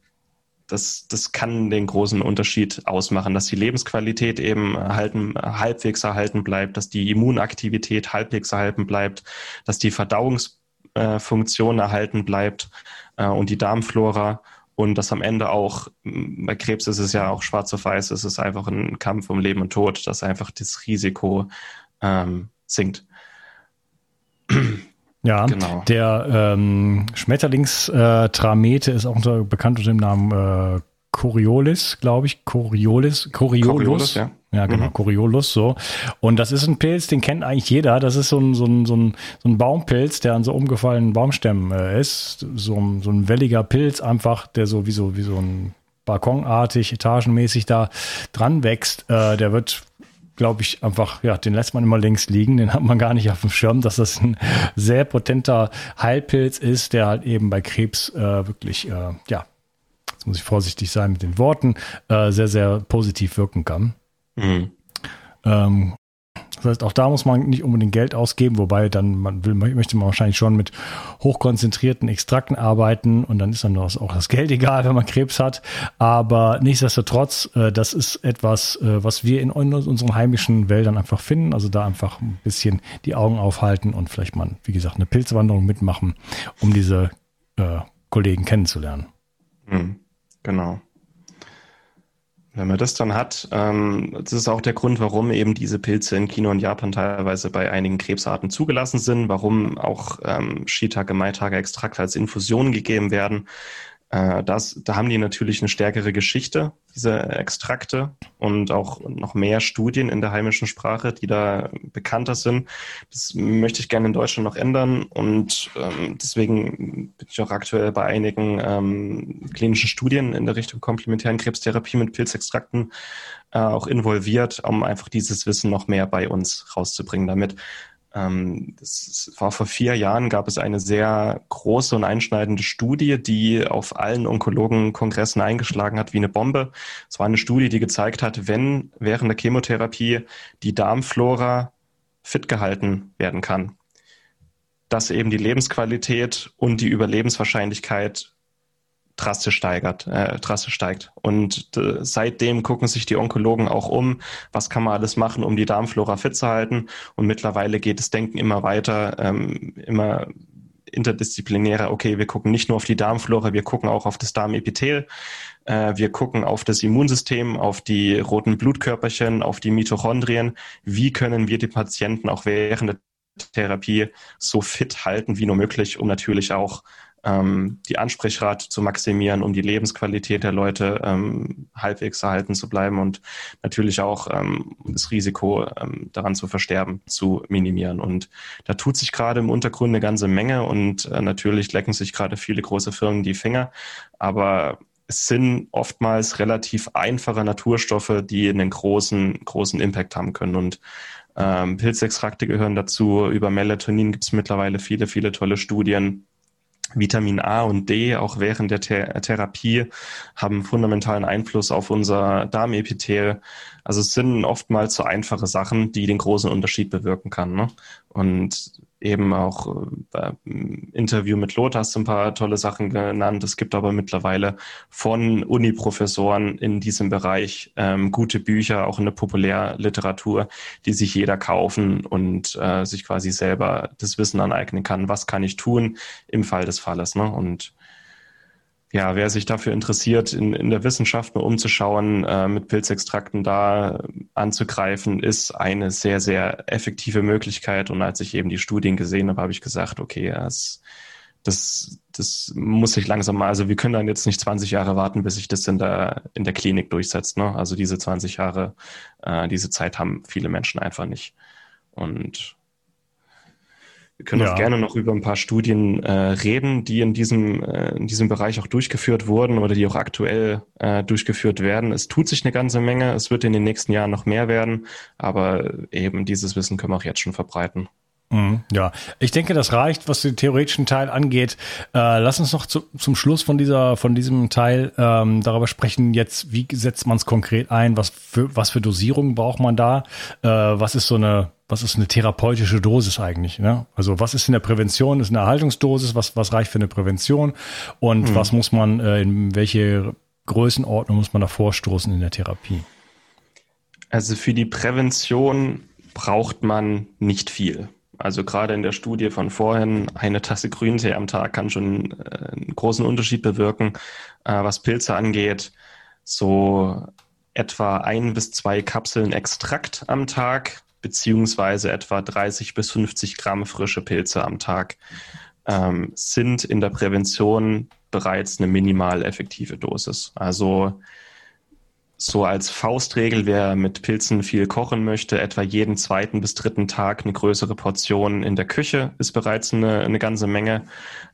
das, das kann den großen Unterschied ausmachen, dass die Lebensqualität eben erhalten, halbwegs erhalten bleibt, dass die Immunaktivität halbwegs erhalten bleibt, dass die Verdauungsfunktion erhalten bleibt äh, und die Darmflora und dass am Ende auch, bei Krebs ist es ja auch schwarz auf weiß, es ist einfach ein Kampf um Leben und Tod, dass einfach das Risiko ähm, sinkt. Ja, genau. der ähm, Schmetterlingstramete äh, ist auch unter, bekannt unter dem Namen äh, Coriolis, glaube ich. Coriolis, Coriolus. Coriolus ja. ja, genau, mhm. Coriolus, so. Und das ist ein Pilz, den kennt eigentlich jeder. Das ist so ein, so ein, so ein, so ein Baumpilz, der an so umgefallenen Baumstämmen äh, ist. So, ein, so ein welliger Pilz einfach, der so wie so, wie so ein balkonartig, etagenmäßig da dran wächst. Äh, der wird glaube ich, einfach, ja, den lässt man immer links liegen, den hat man gar nicht auf dem Schirm, dass das ein sehr potenter Heilpilz ist, der halt eben bei Krebs äh, wirklich, äh, ja, jetzt muss ich vorsichtig sein mit den Worten, äh, sehr, sehr positiv wirken kann. Mhm. Ähm, das heißt, auch da muss man nicht unbedingt Geld ausgeben, wobei dann man will, möchte man wahrscheinlich schon mit hochkonzentrierten Extrakten arbeiten und dann ist dann auch das Geld egal, wenn man Krebs hat. Aber nichtsdestotrotz, äh, das ist etwas, äh, was wir in unseren heimischen Wäldern einfach finden. Also da einfach ein bisschen die Augen aufhalten und vielleicht mal, wie gesagt, eine Pilzwanderung mitmachen, um diese äh, Kollegen kennenzulernen. Mhm, genau. Wenn man das dann hat, ähm, das ist auch der Grund, warum eben diese Pilze in China und Japan teilweise bei einigen Krebsarten zugelassen sind, warum auch ähm, Shiitake, Maitake Extrakte als Infusion gegeben werden. Äh, das, da haben die natürlich eine stärkere Geschichte, diese Extrakte und auch noch mehr Studien in der heimischen Sprache, die da bekannter sind. Das möchte ich gerne in Deutschland noch ändern und ähm, deswegen bin ich auch aktuell bei einigen ähm, klinischen Studien in der Richtung komplementären Krebstherapie mit Pilzextrakten äh, auch involviert, um einfach dieses Wissen noch mehr bei uns rauszubringen, damit das war vor vier Jahren, gab es eine sehr große und einschneidende Studie, die auf allen Onkologenkongressen eingeschlagen hat wie eine Bombe. Es war eine Studie, die gezeigt hat, wenn während der Chemotherapie die Darmflora fit gehalten werden kann, dass eben die Lebensqualität und die Überlebenswahrscheinlichkeit drastisch steigert, äh, drastisch steigt. Und äh, seitdem gucken sich die Onkologen auch um, was kann man alles machen, um die Darmflora fit zu halten. Und mittlerweile geht das Denken immer weiter, ähm, immer interdisziplinärer. Okay, wir gucken nicht nur auf die Darmflora, wir gucken auch auf das Darmepithel. Äh, wir gucken auf das Immunsystem, auf die roten Blutkörperchen, auf die Mitochondrien. Wie können wir die Patienten auch während der Therapie so fit halten wie nur möglich, um natürlich auch ähm, die Ansprechrate zu maximieren, um die Lebensqualität der Leute ähm, halbwegs erhalten zu bleiben und natürlich auch ähm, das Risiko ähm, daran zu versterben zu minimieren. Und da tut sich gerade im Untergrund eine ganze Menge und äh, natürlich lecken sich gerade viele große Firmen die Finger, aber es sind oftmals relativ einfache Naturstoffe, die einen großen, großen Impact haben können. Und ähm, Pilzextrakte gehören dazu. Über Melatonin gibt es mittlerweile viele, viele tolle Studien. Vitamin A und D auch während der Th Therapie haben fundamentalen Einfluss auf unser Darmepithel. Also es sind oftmals so einfache Sachen, die den großen Unterschied bewirken kann. Ne? Und eben auch äh, Interview mit Lothar hast ein paar tolle Sachen genannt. Es gibt aber mittlerweile von Uni-Professoren in diesem Bereich ähm, gute Bücher, auch in der Populärliteratur, die sich jeder kaufen und äh, sich quasi selber das Wissen aneignen kann. Was kann ich tun im Fall des Falles? Ne? Und ja, wer sich dafür interessiert, in, in der Wissenschaft nur umzuschauen, äh, mit Pilzextrakten da anzugreifen, ist eine sehr, sehr effektive Möglichkeit. Und als ich eben die Studien gesehen habe, habe ich gesagt, okay, das, das, das muss sich langsam mal, also wir können dann jetzt nicht 20 Jahre warten, bis sich das in der, in der Klinik durchsetzt. Ne? Also diese 20 Jahre, äh, diese Zeit haben viele Menschen einfach nicht. Und wir können ja. auch gerne noch über ein paar Studien äh, reden, die in diesem, äh, in diesem Bereich auch durchgeführt wurden oder die auch aktuell äh, durchgeführt werden. Es tut sich eine ganze Menge. Es wird in den nächsten Jahren noch mehr werden. Aber eben dieses Wissen können wir auch jetzt schon verbreiten. Mhm, ja, ich denke, das reicht, was den theoretischen Teil angeht. Äh, lass uns noch zu, zum Schluss von dieser, von diesem Teil ähm, darüber sprechen. Jetzt, wie setzt man es konkret ein? Was für, was für Dosierungen braucht man da? Äh, was ist so eine was ist eine therapeutische Dosis eigentlich? Ne? Also was ist in der Prävention? Ist eine Erhaltungsdosis? Was, was reicht für eine Prävention? Und mhm. was muss man, äh, in welche Größenordnung muss man da vorstoßen in der Therapie? Also für die Prävention braucht man nicht viel. Also gerade in der Studie von vorhin, eine Tasse Grüntee am Tag kann schon äh, einen großen Unterschied bewirken, äh, was Pilze angeht. So etwa ein bis zwei Kapseln Extrakt am Tag beziehungsweise etwa 30 bis 50 Gramm frische Pilze am Tag ähm, sind in der Prävention bereits eine minimal effektive Dosis. Also so als Faustregel, wer mit Pilzen viel kochen möchte, etwa jeden zweiten bis dritten Tag eine größere Portion in der Küche ist bereits eine, eine ganze Menge.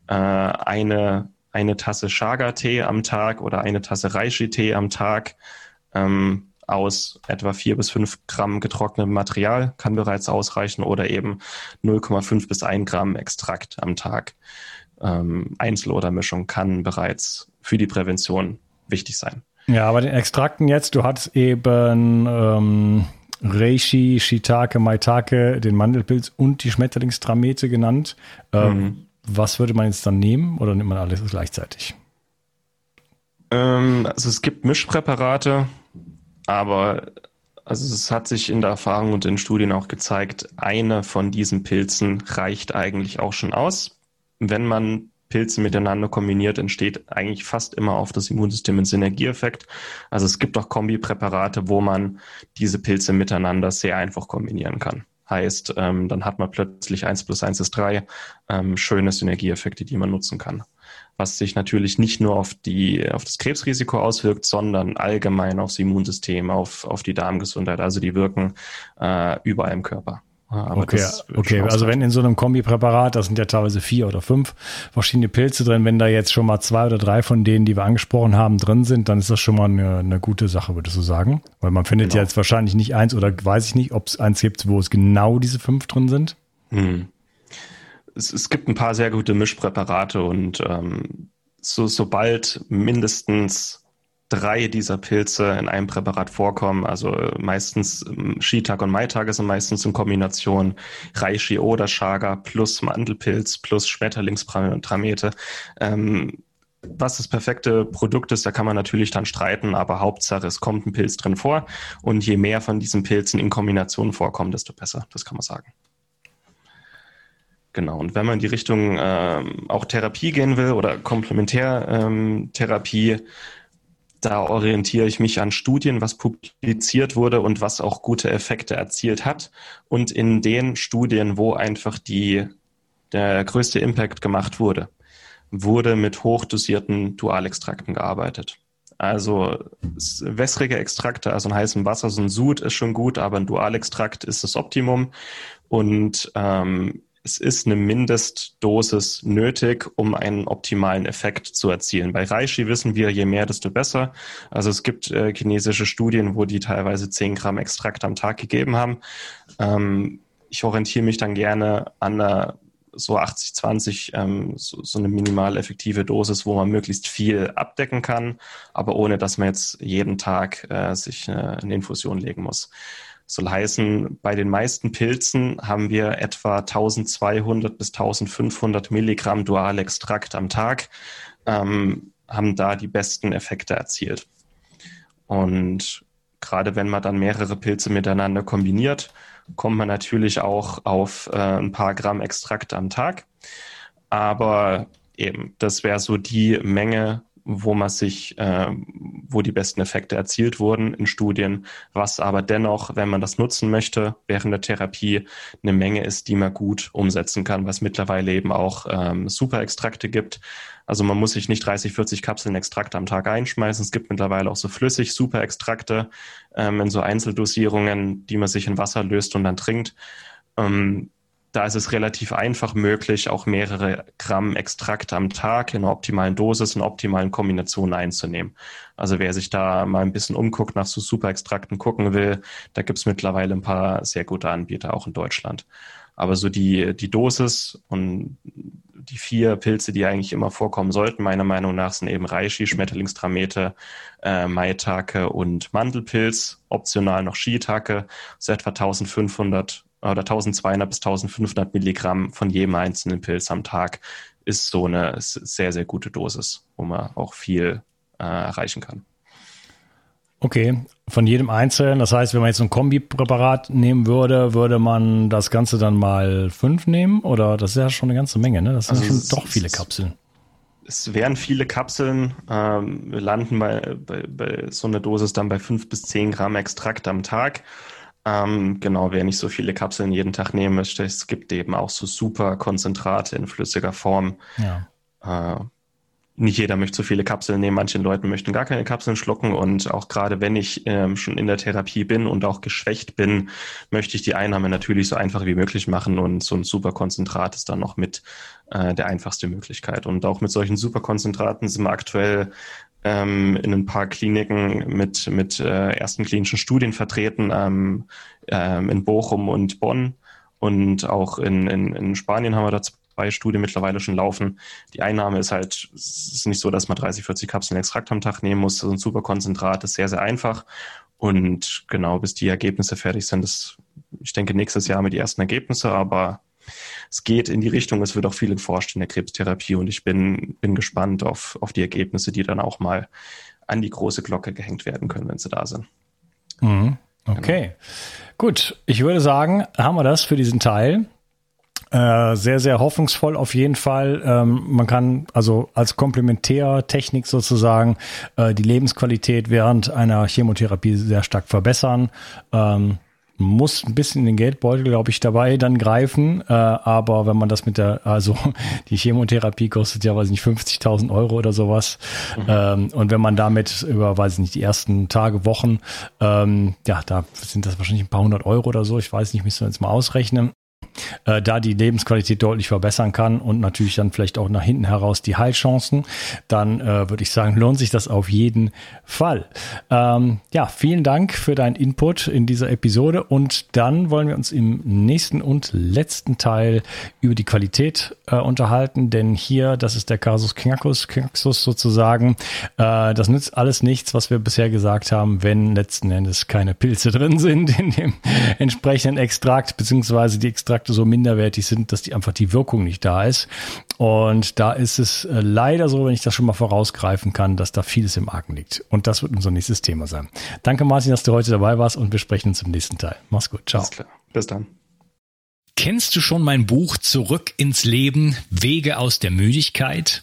Äh, eine, eine Tasse Chaga-Tee am Tag oder eine Tasse Reishi-Tee am Tag ähm, aus etwa vier bis fünf Gramm getrocknetem Material kann bereits ausreichen oder eben 0,5 bis 1 Gramm Extrakt am Tag. Ähm, Einzel- oder Mischung kann bereits für die Prävention wichtig sein. Ja, aber den Extrakten jetzt, du hattest eben ähm, Reishi, Shiitake, Maitake, den Mandelpilz und die Schmetterlingstramete genannt. Ähm, mhm. Was würde man jetzt dann nehmen oder nimmt man alles gleichzeitig? Ähm, also es gibt Mischpräparate, aber also es hat sich in der Erfahrung und in Studien auch gezeigt, eine von diesen Pilzen reicht eigentlich auch schon aus. Wenn man Pilze miteinander kombiniert, entsteht eigentlich fast immer auf das Immunsystem ein Synergieeffekt. Also es gibt auch Kombipräparate, wo man diese Pilze miteinander sehr einfach kombinieren kann. Heißt, ähm, dann hat man plötzlich eins plus eins ist drei ähm, schöne Synergieeffekte, die man nutzen kann was sich natürlich nicht nur auf, die, auf das Krebsrisiko auswirkt, sondern allgemein aufs Immunsystem, auf, auf die Darmgesundheit. Also die wirken äh, überall im Körper. Aber okay, okay. also wenn in so einem Kombipräparat, da sind ja teilweise vier oder fünf verschiedene Pilze drin, wenn da jetzt schon mal zwei oder drei von denen, die wir angesprochen haben, drin sind, dann ist das schon mal eine, eine gute Sache, würdest du sagen? Weil man findet genau. ja jetzt wahrscheinlich nicht eins oder weiß ich nicht, ob es eins gibt, wo es genau diese fünf drin sind. Hm. Es, es, gibt ein paar sehr gute Mischpräparate und ähm, so, sobald mindestens drei dieser Pilze in einem Präparat vorkommen, also meistens ähm, Shiitake und Maitake sind meistens in Kombination. Reishi oder Chaga plus Mandelpilz plus Schmetterlingstramete. Ähm, was das perfekte Produkt ist, da kann man natürlich dann streiten, aber Hauptsache, es kommt ein Pilz drin vor. Und je mehr von diesen Pilzen in Kombination vorkommen, desto besser, das kann man sagen. Genau, und wenn man in die Richtung ähm, auch Therapie gehen will oder Komplementärtherapie, ähm, da orientiere ich mich an Studien, was publiziert wurde und was auch gute Effekte erzielt hat. Und in den Studien, wo einfach die, der größte Impact gemacht wurde, wurde mit hochdosierten Dualextrakten gearbeitet. Also wässrige Extrakte, also in heißem Wasser, so ein Sud ist schon gut, aber ein Dualextrakt ist das Optimum. Und ähm, es ist eine Mindestdosis nötig, um einen optimalen Effekt zu erzielen. Bei Reishi wissen wir, je mehr, desto besser. Also es gibt äh, chinesische Studien, wo die teilweise 10 Gramm Extrakt am Tag gegeben haben. Ähm, ich orientiere mich dann gerne an einer so 80, 20, ähm, so, so eine minimal effektive Dosis, wo man möglichst viel abdecken kann, aber ohne dass man jetzt jeden Tag äh, sich äh, eine Infusion legen muss. Soll heißen, bei den meisten Pilzen haben wir etwa 1200 bis 1500 Milligramm Dualextrakt am Tag, ähm, haben da die besten Effekte erzielt. Und gerade wenn man dann mehrere Pilze miteinander kombiniert, kommt man natürlich auch auf äh, ein paar Gramm Extrakt am Tag. Aber eben, das wäre so die Menge, wo man sich, äh, wo die besten Effekte erzielt wurden in Studien, was aber dennoch, wenn man das nutzen möchte, während der Therapie eine Menge ist, die man gut umsetzen kann, was mittlerweile eben auch ähm, Superextrakte gibt. Also man muss sich nicht 30, 40 Kapseln Extrakt am Tag einschmeißen. Es gibt mittlerweile auch so flüssig Superextrakte ähm, in so Einzeldosierungen, die man sich in Wasser löst und dann trinkt. Ähm, da ist es relativ einfach möglich, auch mehrere Gramm Extrakt am Tag in einer optimalen Dosis, in optimalen Kombinationen einzunehmen. Also wer sich da mal ein bisschen umguckt, nach so Superextrakten gucken will, da gibt es mittlerweile ein paar sehr gute Anbieter, auch in Deutschland. Aber so die, die Dosis und die vier Pilze, die eigentlich immer vorkommen sollten, meiner Meinung nach, sind eben Reishi, Schmetterlingstramete, äh, Maitake und Mandelpilz, optional noch Shiitake, so etwa 1500 oder 1200 bis 1500 Milligramm von jedem einzelnen Pilz am Tag ist so eine sehr, sehr gute Dosis, wo man auch viel äh, erreichen kann. Okay, von jedem einzelnen. Das heißt, wenn man jetzt ein Kombipräparat nehmen würde, würde man das Ganze dann mal fünf nehmen? Oder das ist ja schon eine ganze Menge, ne? Das sind also schon doch viele Kapseln. Es wären viele Kapseln. Ähm, wir landen bei, bei, bei so einer Dosis dann bei fünf bis zehn Gramm Extrakt am Tag. Ähm, genau, wer nicht so viele Kapseln jeden Tag nehmen möchte, es gibt eben auch so super Konzentrate in flüssiger Form. Ja. Äh, nicht jeder möchte so viele Kapseln nehmen, manche Leute möchten gar keine Kapseln schlucken und auch gerade wenn ich ähm, schon in der Therapie bin und auch geschwächt bin, möchte ich die Einnahme natürlich so einfach wie möglich machen und so ein Superkonzentrat ist dann noch mit äh, der einfachste Möglichkeit. Und auch mit solchen Superkonzentraten sind wir aktuell ähm, in ein paar Kliniken mit, mit äh, ersten klinischen Studien vertreten, ähm, ähm, in Bochum und Bonn. Und auch in, in, in Spanien haben wir da zwei Studien mittlerweile schon laufen. Die Einnahme ist halt, es ist nicht so, dass man 30, 40 Kapseln Extrakt am Tag nehmen muss. So ein Superkonzentrat ist sehr, sehr einfach. Und genau, bis die Ergebnisse fertig sind, ist, ich denke, nächstes Jahr haben wir die ersten Ergebnisse, aber es geht in die Richtung, es wird auch viel erforscht in der Krebstherapie und ich bin, bin gespannt auf, auf die Ergebnisse, die dann auch mal an die große Glocke gehängt werden können, wenn sie da sind. Mhm. Okay. Genau. Gut, ich würde sagen, haben wir das für diesen Teil. Äh, sehr, sehr hoffnungsvoll auf jeden Fall. Ähm, man kann also als Komplementärtechnik sozusagen äh, die Lebensqualität während einer Chemotherapie sehr stark verbessern. Ähm, muss ein bisschen in den Geldbeutel, glaube ich, dabei dann greifen. Äh, aber wenn man das mit der, also die Chemotherapie kostet ja, weiß ich nicht, 50.000 Euro oder sowas. Mhm. Ähm, und wenn man damit über, weiß ich nicht, die ersten Tage, Wochen, ähm, ja, da sind das wahrscheinlich ein paar hundert Euro oder so. Ich weiß nicht, müssen wir jetzt mal ausrechnen. Äh, da die Lebensqualität deutlich verbessern kann und natürlich dann vielleicht auch nach hinten heraus die Heilchancen, dann äh, würde ich sagen, lohnt sich das auf jeden Fall. Ähm, ja, vielen Dank für deinen Input in dieser Episode und dann wollen wir uns im nächsten und letzten Teil über die Qualität äh, unterhalten, denn hier, das ist der Casus Knaxus, Knaxus sozusagen, äh, das nützt alles nichts, was wir bisher gesagt haben, wenn letzten Endes keine Pilze drin sind in dem entsprechenden Extrakt, beziehungsweise die Extrakte so minderwertig sind, dass die einfach die Wirkung nicht da ist. Und da ist es äh, leider so, wenn ich das schon mal vorausgreifen kann, dass da vieles im Argen liegt. Und das wird unser nächstes Thema sein. Danke, Martin, dass du heute dabei warst und wir sprechen uns im nächsten Teil. Mach's gut. Ciao. Bis dann. Kennst du schon mein Buch Zurück ins Leben, Wege aus der Müdigkeit?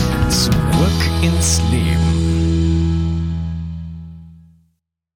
Zurück ins Leben.